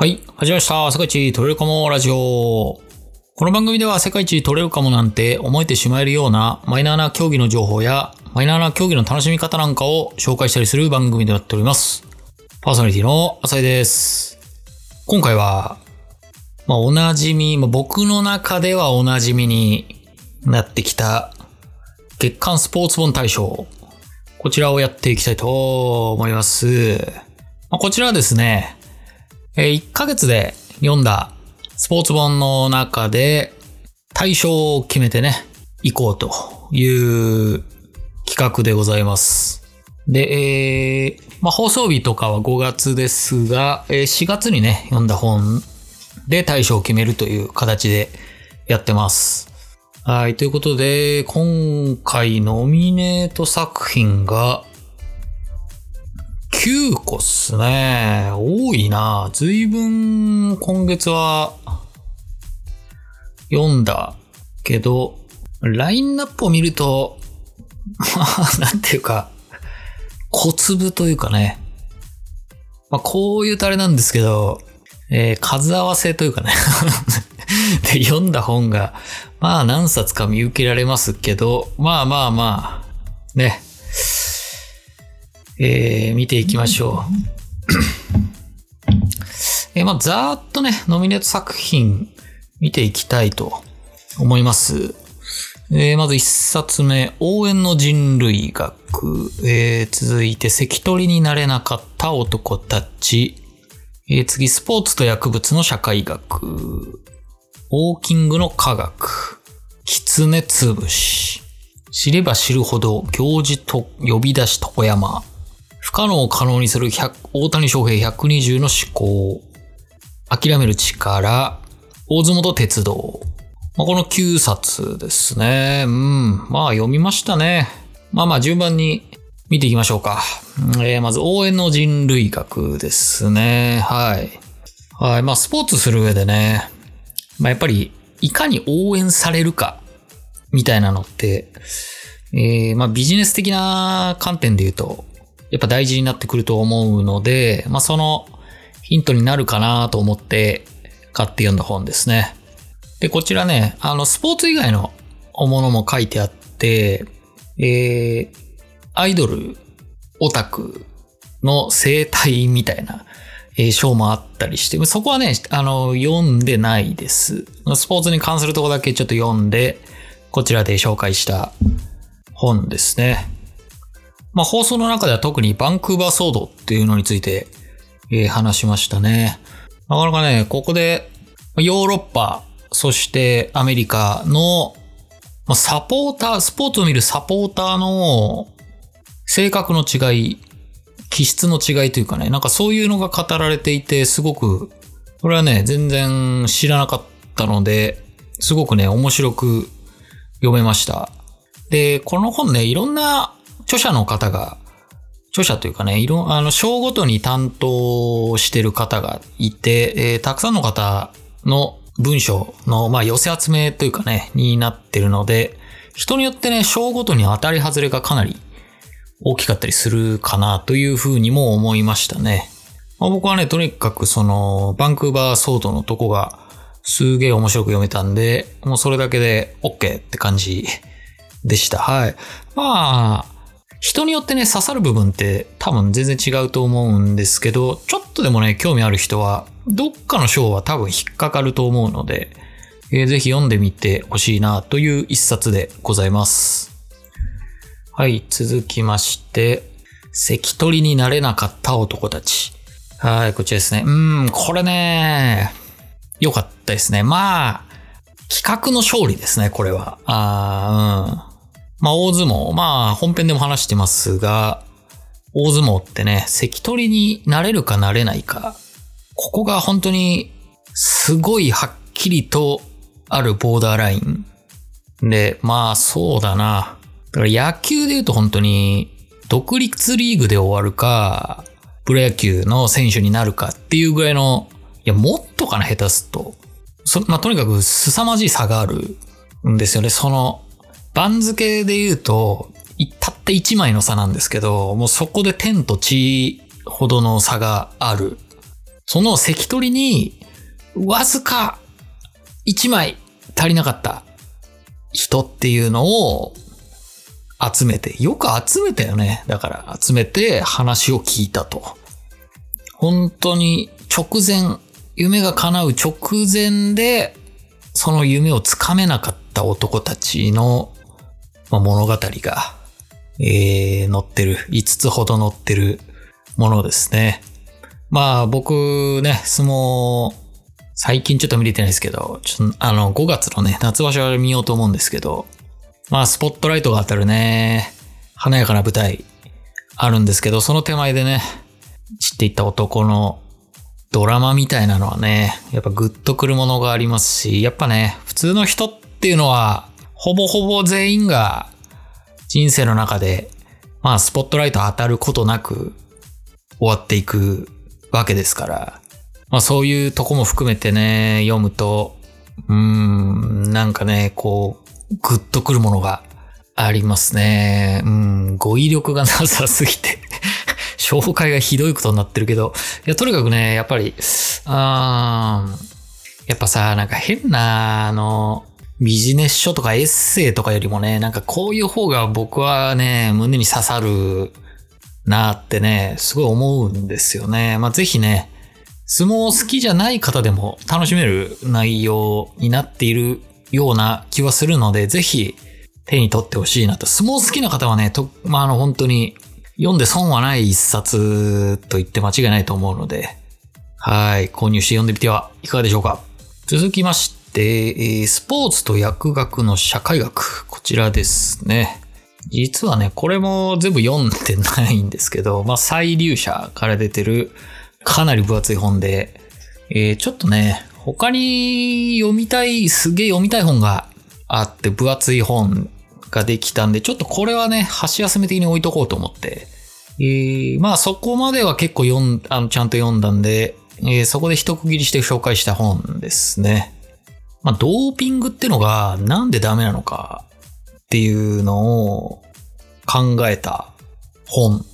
はい、始まりました。世界一取れるかもラジオ。この番組では世界一取れるかもなんて思えてしまえるようなマイナーな競技の情報やマイナーな競技の楽しみ方なんかを紹介したりする番組となっております。パーソナリティの浅井です。今回は、まあ、おなじみ、まあ、僕の中ではおなじみになってきた月間スポーツ本大賞。こちらをやっていきたいと思います。まあ、こちらはですね、えー1ヶ月で読んだスポーツ本の中で対象を決めてね、行こうという企画でございます。で、えーまあ、放送日とかは5月ですが、えー4月にね、読んだ本で対象を決めるという形でやってます。はい、ということで、今回ノミネート作品が9個っすね。多いな。随分今月は読んだけど、ラインナップを見ると、まあ、なんていうか、小粒というかね。まあ、こういうとあれなんですけど、えー数合わせというかね。で、読んだ本が、まあ何冊か見受けられますけど、まあまあまあ、ね。えー見ていきましょう。えーまあ、ざーっとね、ノミネート作品見ていきたいと思います。えーまず一冊目、応援の人類学。えー続いて、関取になれなかった男たち。えー次、スポーツと薬物の社会学。ウォーキングの科学。狐つぶし。知れば知るほど行事と呼び出し床山。不可能を可能にする大谷翔平120の思考。諦める力。大相撲と鉄道。まあ、この9冊ですね。うん。まあ読みましたね。まあまあ順番に見ていきましょうか。えーまず応援の人類学ですね。はい。はい。まあスポーツする上でね。まあやっぱりいかに応援されるかみたいなのって、えーまあビジネス的な観点で言うと、やっぱ大事になってくると思うので、まあそのヒントになるかなと思って買って読んだ本ですね。で、こちらね、あの、スポーツ以外のものも書いてあって、えー、アイドル、オタクの生態みたいな、えー章もあったりして、そこはね、あの、読んでないです。スポーツに関するとこだけちょっと読んで、こちらで紹介した本ですね。まあ、放送の中では特にバンクーバー騒動っていうのについて、えー話しましたね。なかなかね、ここでヨーロッパ、そしてアメリカのサポーター、スポーツを見るサポーターの性格の違い、気質の違いというかね、なんかそういうのが語られていて、すごく、これはね、全然知らなかったので、すごくね、面白く読めました。で、この本ね、いろんな著者の方が、著者というかね、いろ、あの、章ごとに担当してる方がいて、えーたくさんの方の文章の、まあ、寄せ集めというかね、になってるので、人によってね、章ごとに当たり外れがかなり大きかったりするかなというふうにも思いましたね。まあ、僕はね、とにかくその、バンクーバーソードのとこがすげえ面白く読めたんで、もうそれだけで OK って感じでした。はい。まあ、人によってね、刺さる部分って多分全然違うと思うんですけど、ちょっとでもね、興味ある人は、どっかの章は多分引っかかると思うので、えーぜひ読んでみてほしいなという一冊でございます。はい、続きまして、関取になれなかった男たち。はい、こちらですね。うん、これね、良かったですね。まあ、企画の勝利ですね、これは。あーうん。まあ、大相撲。まあ、本編でも話してますが、大相撲ってね、関取になれるかなれないか。ここが本当に、すごいはっきりとあるボーダーライン。で、まあ、そうだな。だから野球で言うと本当に、独立リーグで終わるか、プロ野球の選手になるかっていうぐらいの、いや、もっとかな、下手すと。そまあ、とにかく凄まじい差があるんですよね。その、番付で言うと、たった1枚の差なんですけど、もうそこで天と地ほどの差がある。その関取に、わずか1枚足りなかった人っていうのを集めて、よく集めたよね。だから集めて話を聞いたと。本当に直前、夢が叶う直前で、その夢をつかめなかった男たちの、まあ、物語が、えー、載ってる、5つほど載ってるものですね。まあ僕ね、相撲、最近ちょっと見れてないですけど、ちょっとあの、5月のね、夏場所は見ようと思うんですけど、まあスポットライトが当たるね、華やかな舞台あるんですけど、その手前でね、知っていった男のドラマみたいなのはね、やっぱグッとくるものがありますし、やっぱね、普通の人っていうのは、ほぼほぼ全員が人生の中で、まあスポットライト当たることなく終わっていくわけですから、まあそういうとこも含めてね、読むと、うーん、なんかね、こう、グッとくるものがありますね。うん、語彙力がなさすぎて。紹介がひどいことになってるけど、いや、とにかくね、やっぱり、あやっぱさ、なんか変な、あの、ビジネス書とかエッセイとかよりもね、なんかこういう方が僕はね、胸に刺さるなってね、すごい思うんですよね。まあ、ぜひね、相撲好きじゃない方でも楽しめる内容になっているような気はするので、ぜひ手に取ってほしいなと。相撲好きな方はね、と、まあ、あの本当に読んで損はない一冊と言って間違いないと思うので、はい、購入して読んでみてはいかがでしょうか。続きまして、でスポーツと薬学の社会学。こちらですね。実はね、これも全部読んでないんですけど、まあ、再流者から出てるかなり分厚い本で、えー、ちょっとね、他に読みたい、すげえ読みたい本があって分厚い本ができたんで、ちょっとこれはね、箸休め的に置いとこうと思って、えー、まあそこまでは結構読ん、あの、ちゃんと読んだんで、えー、そこで一区切りして紹介した本ですね。まあドーピングってのがなんでダメなのかっていうのを考えた本。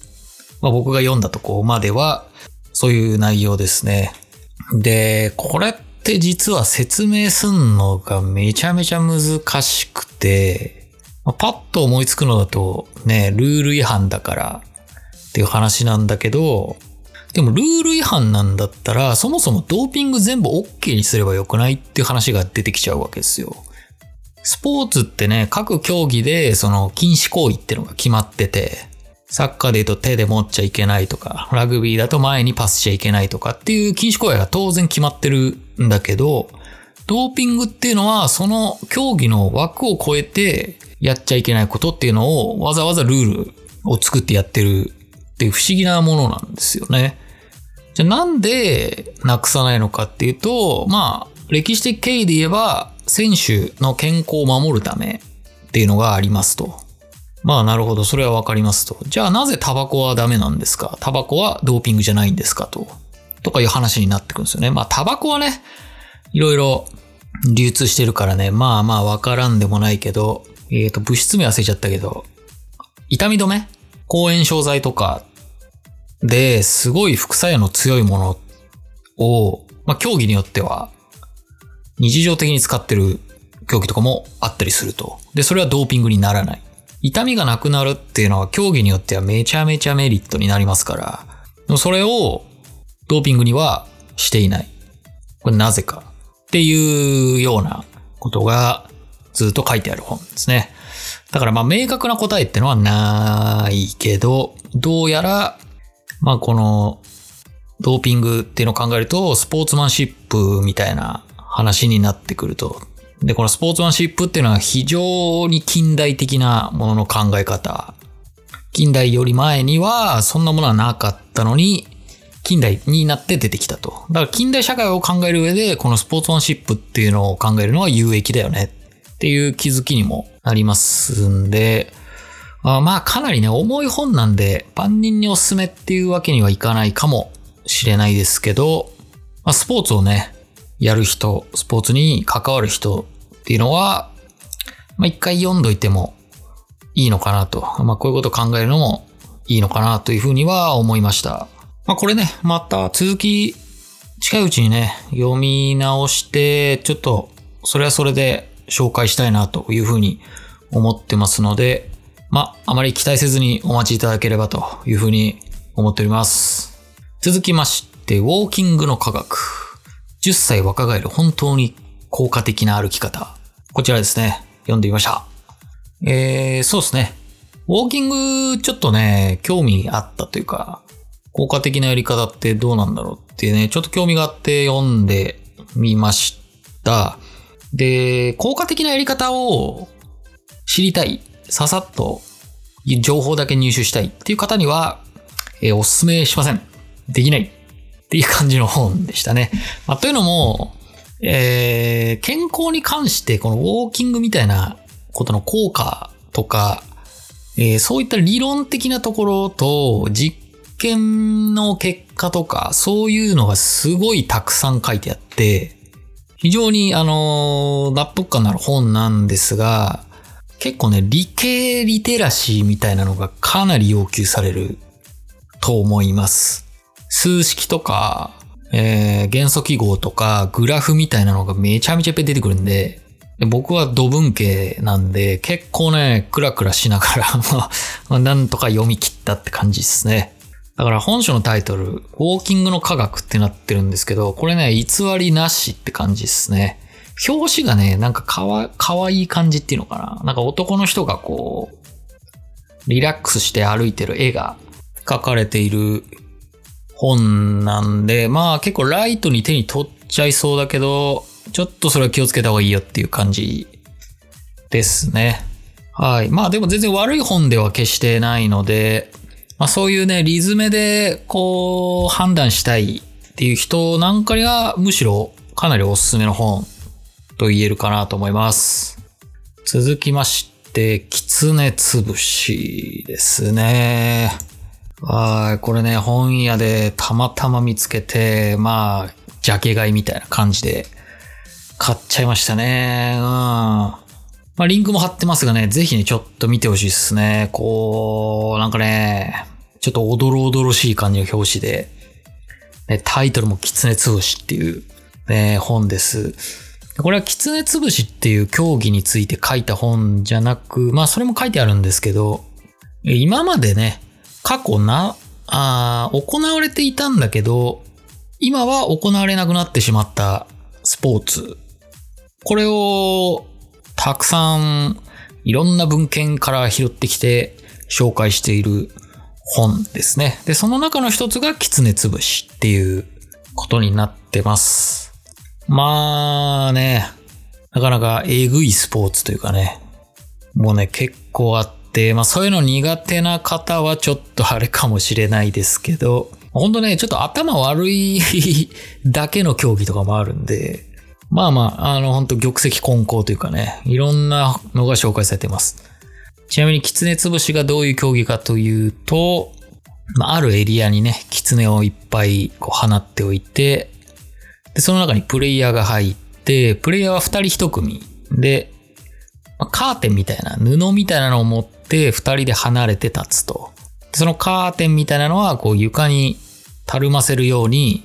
まあ、僕が読んだとこまでは、そういう内容ですね。で、これって実は説明すんのがめちゃめちゃ難しくて、まあ、パッと思いつくのだとね、ルール違反だからっていう話なんだけど、でもルール違反なんだったら、そもそもドーピング全部 OK にすればよくないっていう話が出てきちゃうわけですよ。スポーツってね、各競技でその禁止行為ってのが決まってて、サッカーで言うと手で持っちゃいけないとか、ラグビーだと前にパスしちゃいけないとかっていう禁止行為が当然決まってるんだけど、ドーピングっていうのはその競技の枠を超えてやっちゃいけないことっていうのをわざわざルールを作ってやってるって不思議なものなんですよね。じゃあなんでなくさないのかっていうと、まあ、歴史的経緯で言えば、選手の健康を守るためっていうのがありますと。まあなるほど、それはわかりますと。じゃあなぜタバコはダメなんですか？タバコはドーピングじゃないんですかと。とかいう話になってくるんですよね。まあタバコはね、いろいろ流通してるからね、まあまあわからんでもないけど、えっ、ー、と、物質名忘れちゃったけど、痛み止め抗炎症剤とかですごい副作用の強いものを、まあ競技によっては日常的に使ってる競技とかもあったりすると。で、それはドーピングにならない。痛みがなくなるっていうのは競技によってはめちゃめちゃメリットになりますから、それをドーピングにはしていない。これなぜかっていうようなことがずっと書いてある本ですね。だからまあ明確な答えってのはないけど、どうやら、まあこのドーピングっていうのを考えると、スポーツマンシップみたいな話になってくると。で、このスポーツマンシップっていうのは非常に近代的なものの考え方。近代より前にはそんなものはなかったのに、近代になって出てきたと。だから近代社会を考える上で、このスポーツマンシップっていうのを考えるのは有益だよねっていう気づきにもなりますんで、あまあかなりね、重い本なんで、万人におすすめっていうわけにはいかないかもしれないですけど、まあ、スポーツをね、やる人、スポーツに関わる人っていうのは、まあ、一回読んどいてもいいのかなと。まあ、こういうことを考えるのもいいのかなというふうには思いました。まあ、これね、また続き近いうちにね、読み直して、ちょっと、それはそれで紹介したいなというふうに思ってますので、まあ、あまり期待せずにお待ちいただければというふうに思っております。続きまして、ウォーキングの科学。10歳若返る本当に効果的な歩き方。こちらですね、読んでみました。えー、そうですね。ウォーキングちょっとね、興味あったというか、効果的なやり方ってどうなんだろうってね、ちょっと興味があって読んでみました。で、効果的なやり方を知りたい、ささっと情報だけ入手したいっていう方には、えー、おすすめしません。できない。っていう感じの本でしたね。まあ、というのも、えー、健康に関してこのウォーキングみたいなことの効果とか、えー、そういった理論的なところと実験の結果とか、そういうのがすごいたくさん書いてあって、非常にあの、納得感のある本なんですが、結構ね、理系リテラシーみたいなのがかなり要求されると思います。数式とか、えー、元素記号とかグラフみたいなのがめちゃめちゃいっぱい出てくるんで、で僕は土文系なんで、結構ね、クラクラしながら ま、なんとか読み切ったって感じですね。だから本書のタイトル、ウォーキングの科学ってなってるんですけど、これね、偽りなしって感じですね。表紙がね、なんかかわ、かわいい感じっていうのかな。なんか男の人がこう、リラックスして歩いてる絵が描かれている本なんで、まあ結構ライトに手に取っちゃいそうだけど、ちょっとそれは気をつけた方がいいよっていう感じですね。はい。まあでも全然悪い本では決してないので、まあそういうね、リズムでこう判断したいっていう人なんかにはむしろかなりおすすめの本と言えるかなと思います。続きまして、狐つぶしですね。はい。これね、本屋でたまたま見つけて、まあ、ジャケ買いみたいな感じで買っちゃいましたね。うん。まあ、リンクも貼ってますがね、ぜひね、ちょっと見てほしいですね。こう、なんかね、ちょっとおどろおどろしい感じの表紙で、ね、タイトルも狐つぶしっていう、ね、本です。これは狐つぶしっていう競技について書いた本じゃなく、まあそれも書いてあるんですけど、今までね、過去な、あ行われていたんだけど、今は行われなくなってしまったスポーツこれをたくさんいろんな文献から拾ってきて紹介している本ですね。で、その中の一つが狐つぶしっていうことになってます。まあね、なかなかえぐいスポーツというかね、もうね、結構あって、まあそういうの苦手な方はちょっとあれかもしれないですけど、ほんとね、ちょっと頭悪いだけの競技とかもあるんで、まあまあ、あの、本当玉石混交というかね、いろんなのが紹介されています。ちなみに、狐つぶしがどういう競技かというと、まあ、あるエリアにね、狐をいっぱいこう放っておいて、で、その中にプレイヤーが入って、プレイヤーは二人一組で、まあ、カーテンみたいな、布みたいなのを持って二人で離れて立つと。そのカーテンみたいなのは、こう床にたるませるように、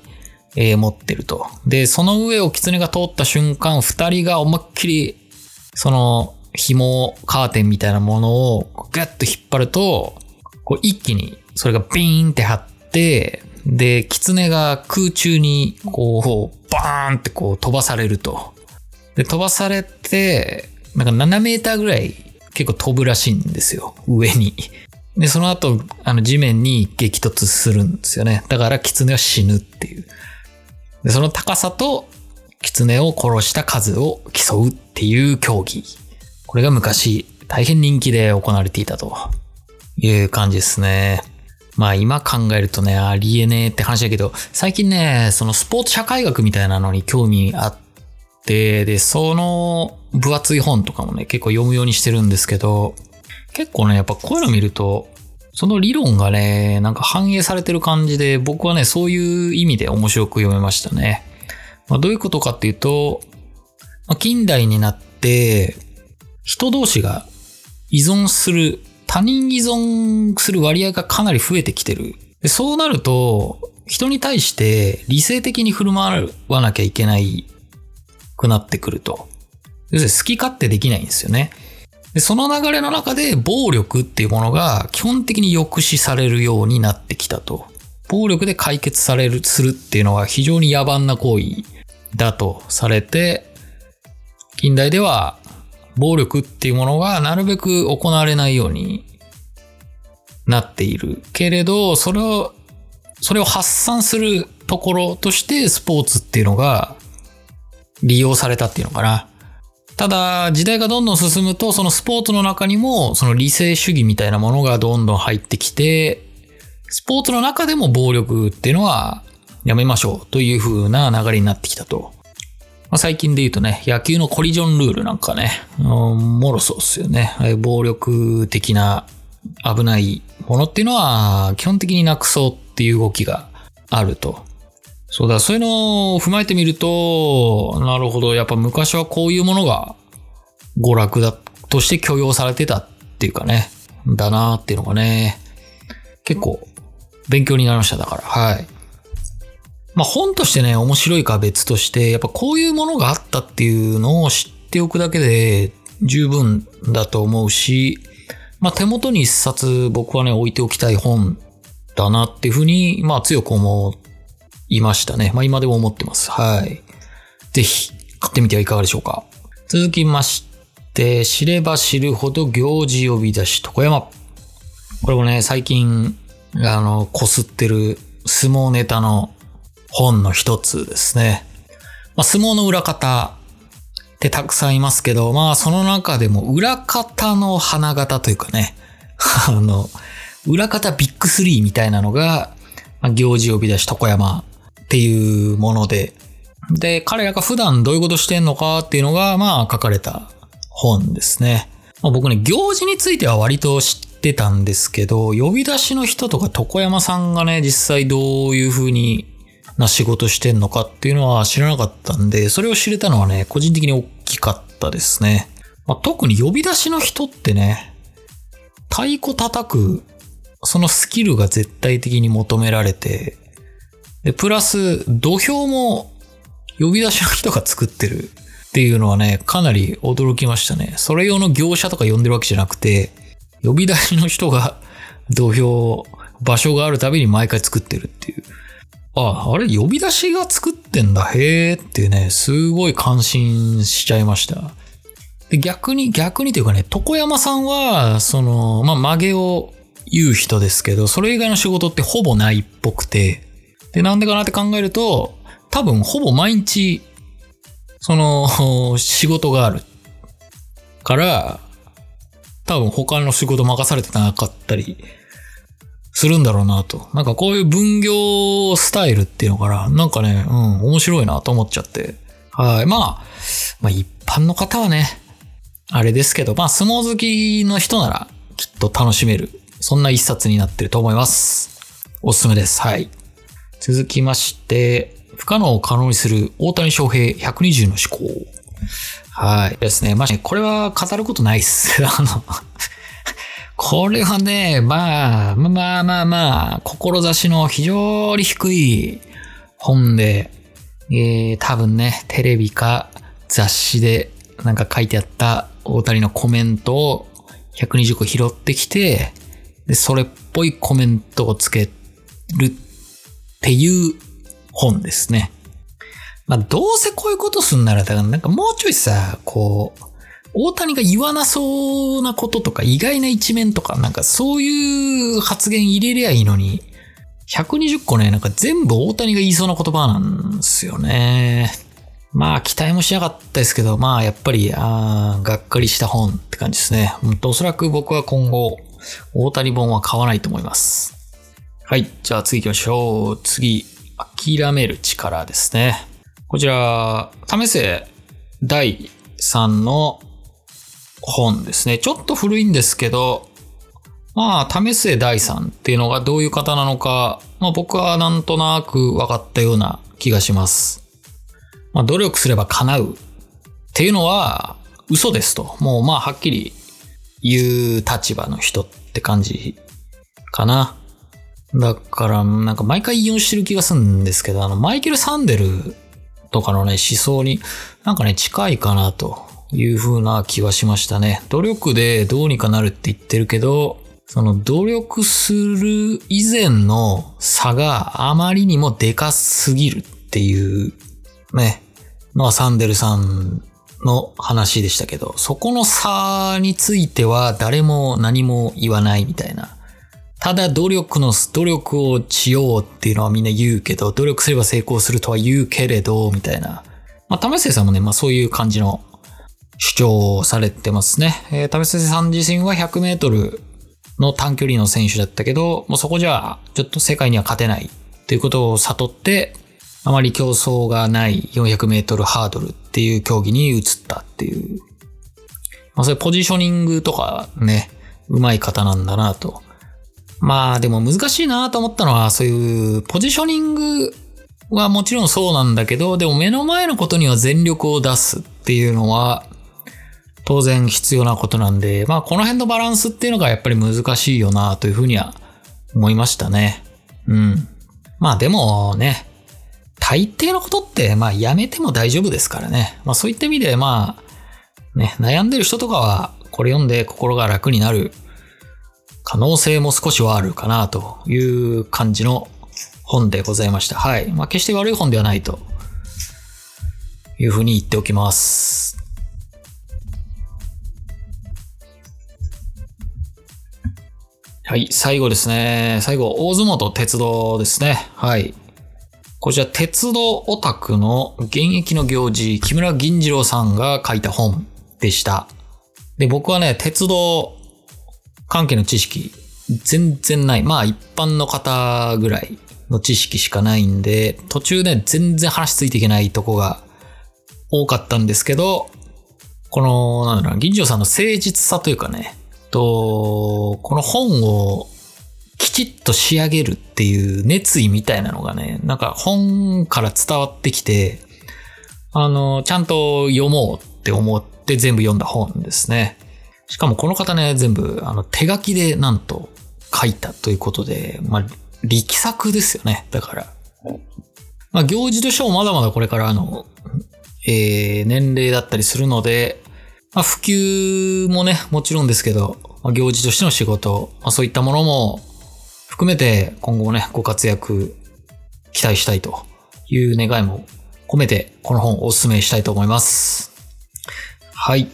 えー、持ってると。で、その上を狐が通った瞬間、二人が思いっきり、その、紐、カーテンみたいなものをガッと引っ張ると、こう一気にそれがビーンって張って、で、狐が空中にこう、バーンってこう飛ばされると。で、飛ばされて、なんか7メーターぐらい結構飛ぶらしいんですよ。上に。で、その後、あの地面に激突するんですよね。だから狐は死ぬっていう。で、その高さと狐を殺した数を競うっていう競技。これが昔大変人気で行われていたという感じですね。まあ今考えるとね、ありえねえって話だけど、最近ね、そのスポーツ社会学みたいなのに興味あって、で、その分厚い本とかもね、結構読むようにしてるんですけど、結構ね、やっぱこういうの見ると、その理論がね、なんか反映されてる感じで、僕はね、そういう意味で面白く読めましたね。まあ、どういうことかっていうと、まあ、近代になって、人同士が依存する、他人依存する割合がかなり増えてきてる。でそうなると、人に対して理性的に振る舞わなきゃいけないくなってくると。要するに好き勝手できないんですよね。でその流れの中で暴力っていうものが基本的に抑止されるようになってきたと。暴力で解決される、するっていうのは非常に野蛮な行為だとされて、近代では暴力っていうものがなるべく行われないようになっている。けれど、それを、それを発散するところとしてスポーツっていうのが利用されたっていうのかな。ただ、時代がどんどん進むと、そのスポーツの中にも、その理性主義みたいなものがどんどん入ってきて、スポーツの中でも暴力っていうのはやめましょうという風な流れになってきたと。まあ、最近で言うとね、野球のコリジョンルールなんかね、うん、もろそうっすよね。暴力的な危ないものっていうのは基本的になくそうっていう動きがあると。そうだ、そういうのを踏まえてみると、なるほど、やっぱ昔はこういうものが娯楽だとして許容されてたっていうかね、だなっていうのがね、結構勉強になりました、だから。はい。まあ本としてね、面白いか別として、やっぱこういうものがあったっていうのを知っておくだけで十分だと思うし、まあ手元に一冊僕はね、置いておきたい本だなっていうふうに、まあ強く思いましたね。まあ今でも思ってます。はい。ぜひ買ってみてはいかがでしょうか。続きまして、知れば知るほど行事呼び出し床山。これもね、最近あの、こすってる相撲ネタの本の一つですね。まあ、相撲の裏方ってたくさんいますけど、まあその中でも裏方の花形というかね、あの、裏方ビッグスリーみたいなのが、ま、行事呼び出し床山っていうもので、で、彼らが普段どういうことしてんのかっていうのが、まあ書かれた本ですね。まあ、僕ね、行事については割と知ってたんですけど、呼び出しの人とか床山さんがね、実際どういう風にな仕事してんのかっていうのは知らなかったんで、それを知れたのはね、個人的に大きかったですね。まあ、特に呼び出しの人ってね、太鼓叩く、そのスキルが絶対的に求められて、で、プラス土俵も呼び出しの人が作ってるっていうのはね、かなり驚きましたね。それ用の業者とか呼んでるわけじゃなくて、呼び出しの人が 土俵、場所があるたびに毎回作ってるっていう。あ、あれ呼び出しが作ってんだ、へーってね、すごい感心しちゃいました。で逆に、逆にというかね、床山さんは、その、まあ、曲げを言う人ですけど、それ以外の仕事ってほぼないっぽくて、で、なんでかなって考えると、多分ほぼ毎日、その、仕事がある。から、多分他の仕事任されてなかったりするんだろうなと。なんかこういう分業スタイルっていうのかな。なんかね、うん、面白いなと思っちゃって。はい。まあ、まあ一般の方はね、あれですけど、まあ相撲好きの人ならきっと楽しめる。そんな一冊になってると思います。おすすめです。はい。続きまして、不可能を可能にする大谷翔平120の思考。はい。ですね。まあ、これは語ることないっす。あのこれはね、まあ、まあまあまあ、志の非常に低い本で、えー、多分ね、テレビか雑誌でなんか書いてあった大谷のコメントを120個拾ってきて、で、それっぽいコメントをつけるっっていう本ですね。まあ、どうせこういうことすんなら、だからなんかもうちょいさ、こう、大谷が言わなそうなこととか意外な一面とか、なんかそういう発言入れりゃいいのに、120個ね、なんか全部大谷が言いそうな言葉なんですよね。まあ期待もしなかったですけど、まあやっぱり、あがっかりした本って感じですね。おそらく僕は今後、大谷本は買わないと思います。はい。じゃあ次行きましょう。次、諦める力ですね。こちら、為末第3の本ですね。ちょっと古いんですけど、まあ、為末第3っていうのがどういう方なのか、まあ僕はなんとなく分かったような気がします。まあ、努力すれば叶うっていうのは嘘ですと。もうまあはっきり言う立場の人って感じかな。だから、なんか毎回引用してる気がするんですけど、あの、マイケル・サンデルとかのね、思想になんかね、近いかなという風な気はしましたね。努力でどうにかなるって言ってるけど、その努力する以前の差があまりにもでかすぎるっていうね、のはサンデルさんの話でしたけど、そこの差については誰も何も言わないみたいな。ただ努力の、努力をしようっていうのはみんな言うけど、努力すれば成功するとは言うけれど、みたいな。まあ、為末さんもね、まあそういう感じの主張をされてますね。えー、為末さん自身は100メートルの短距離の選手だったけど、もうそこじゃちょっと世界には勝てないっていうことを悟って、あまり競争がない400メートルハードルっていう競技に移ったっていう。まあそれポジショニングとかね、上手い方なんだなと。まあでも難しいなと思ったのは、そういうポジショニングはもちろんそうなんだけど、でも目の前のことには全力を出すっていうのは、当然必要なことなんで、まあこの辺のバランスっていうのがやっぱり難しいよなというふうには思いましたね。うん。まあでもね、大抵のことってまあやめても大丈夫ですからね。まあそういった意味でまあ、ね、悩んでる人とかはこれ読んで心が楽になる可能性も少しはあるかなという感じの本でございました。はい。まあ決して悪い本ではないというふうに言っておきます。はい、最後ですね。最後、大相撲と鉄道ですね。はい。こちら、鉄道オタクの現役の行事、木村銀次郎さんが書いた本でした。で、僕はね、鉄道関係の知識、全然ない。まあ、一般の方ぐらいの知識しかないんで、途中ね、全然話ついていけないとこが多かったんですけど、この、なんだろうな、銀次郎さんの誠実さというかね、と、この本をきちっと仕上げるっていう熱意みたいなのがね、なんか本から伝わってきて、あの、ちゃんと読もうって思って全部読んだ本ですね。しかもこの方ね、全部あの手書きでなんと書いたということで、まあ、力作ですよね。だから。まあ、行事としてもまだまだこれからあの、えー、年齢だったりするので、まあ、普及もね、もちろんですけど、まあ、行事としての仕事、まあ、そういったものも含めて今後もね、ご活躍期待したいという願いも込めて、この本をお勧めしたいと思います。はい。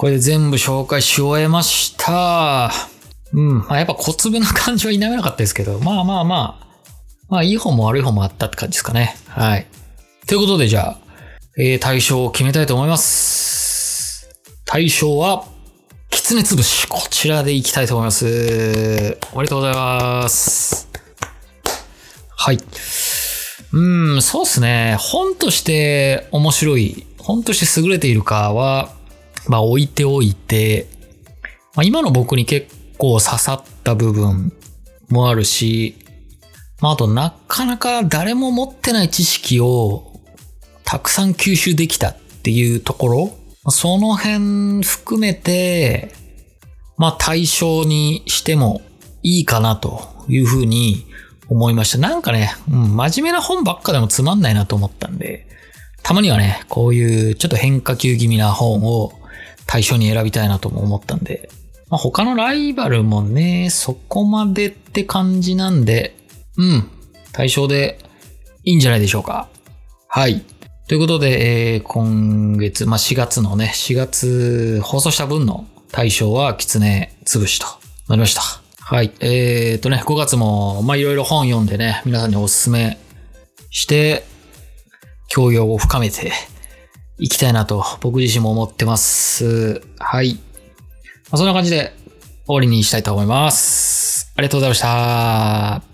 これで全部紹介し終えました。うん。まあ、やっぱ小粒な感じは否めなかったですけど、まあまあまあ、まあいい方も悪い方もあったって感じですかね。はい。ということでじゃあ、えー、対象を決めたいと思います。対象は、きつねつぶし。こちらでいきたいと思います。おめでとうございます。はい。うん、そうですね。本として面白い、本として優れているかは、まあ置いておいて、まあ、今の僕に結構刺さった部分もあるし、まああとなかなか誰も持ってない知識をたくさん吸収できたっていうところ、その辺含めて、まあ対象にしてもいいかなというふうに思いました。なんかね、うん、真面目な本ばっかでもつまんないなと思ったんで、たまにはね、こういうちょっと変化球気味な本を対象に選びたいなとも思ったんで、まあ、他のライバルもね、そこまでって感じなんで、うん、対象でいいんじゃないでしょうか。はい。ということで、えー今月、まあ、4月のね、4月放送した分の対象は、キツネ潰しとなりました。はい。えー、とね、5月も、ま、いろいろ本読んでね、皆さんにおすすめして、教養を深めていきたいなと、僕自身も思ってます。はい。まあ、そんな感じで終わりにしたいと思います。ありがとうございました。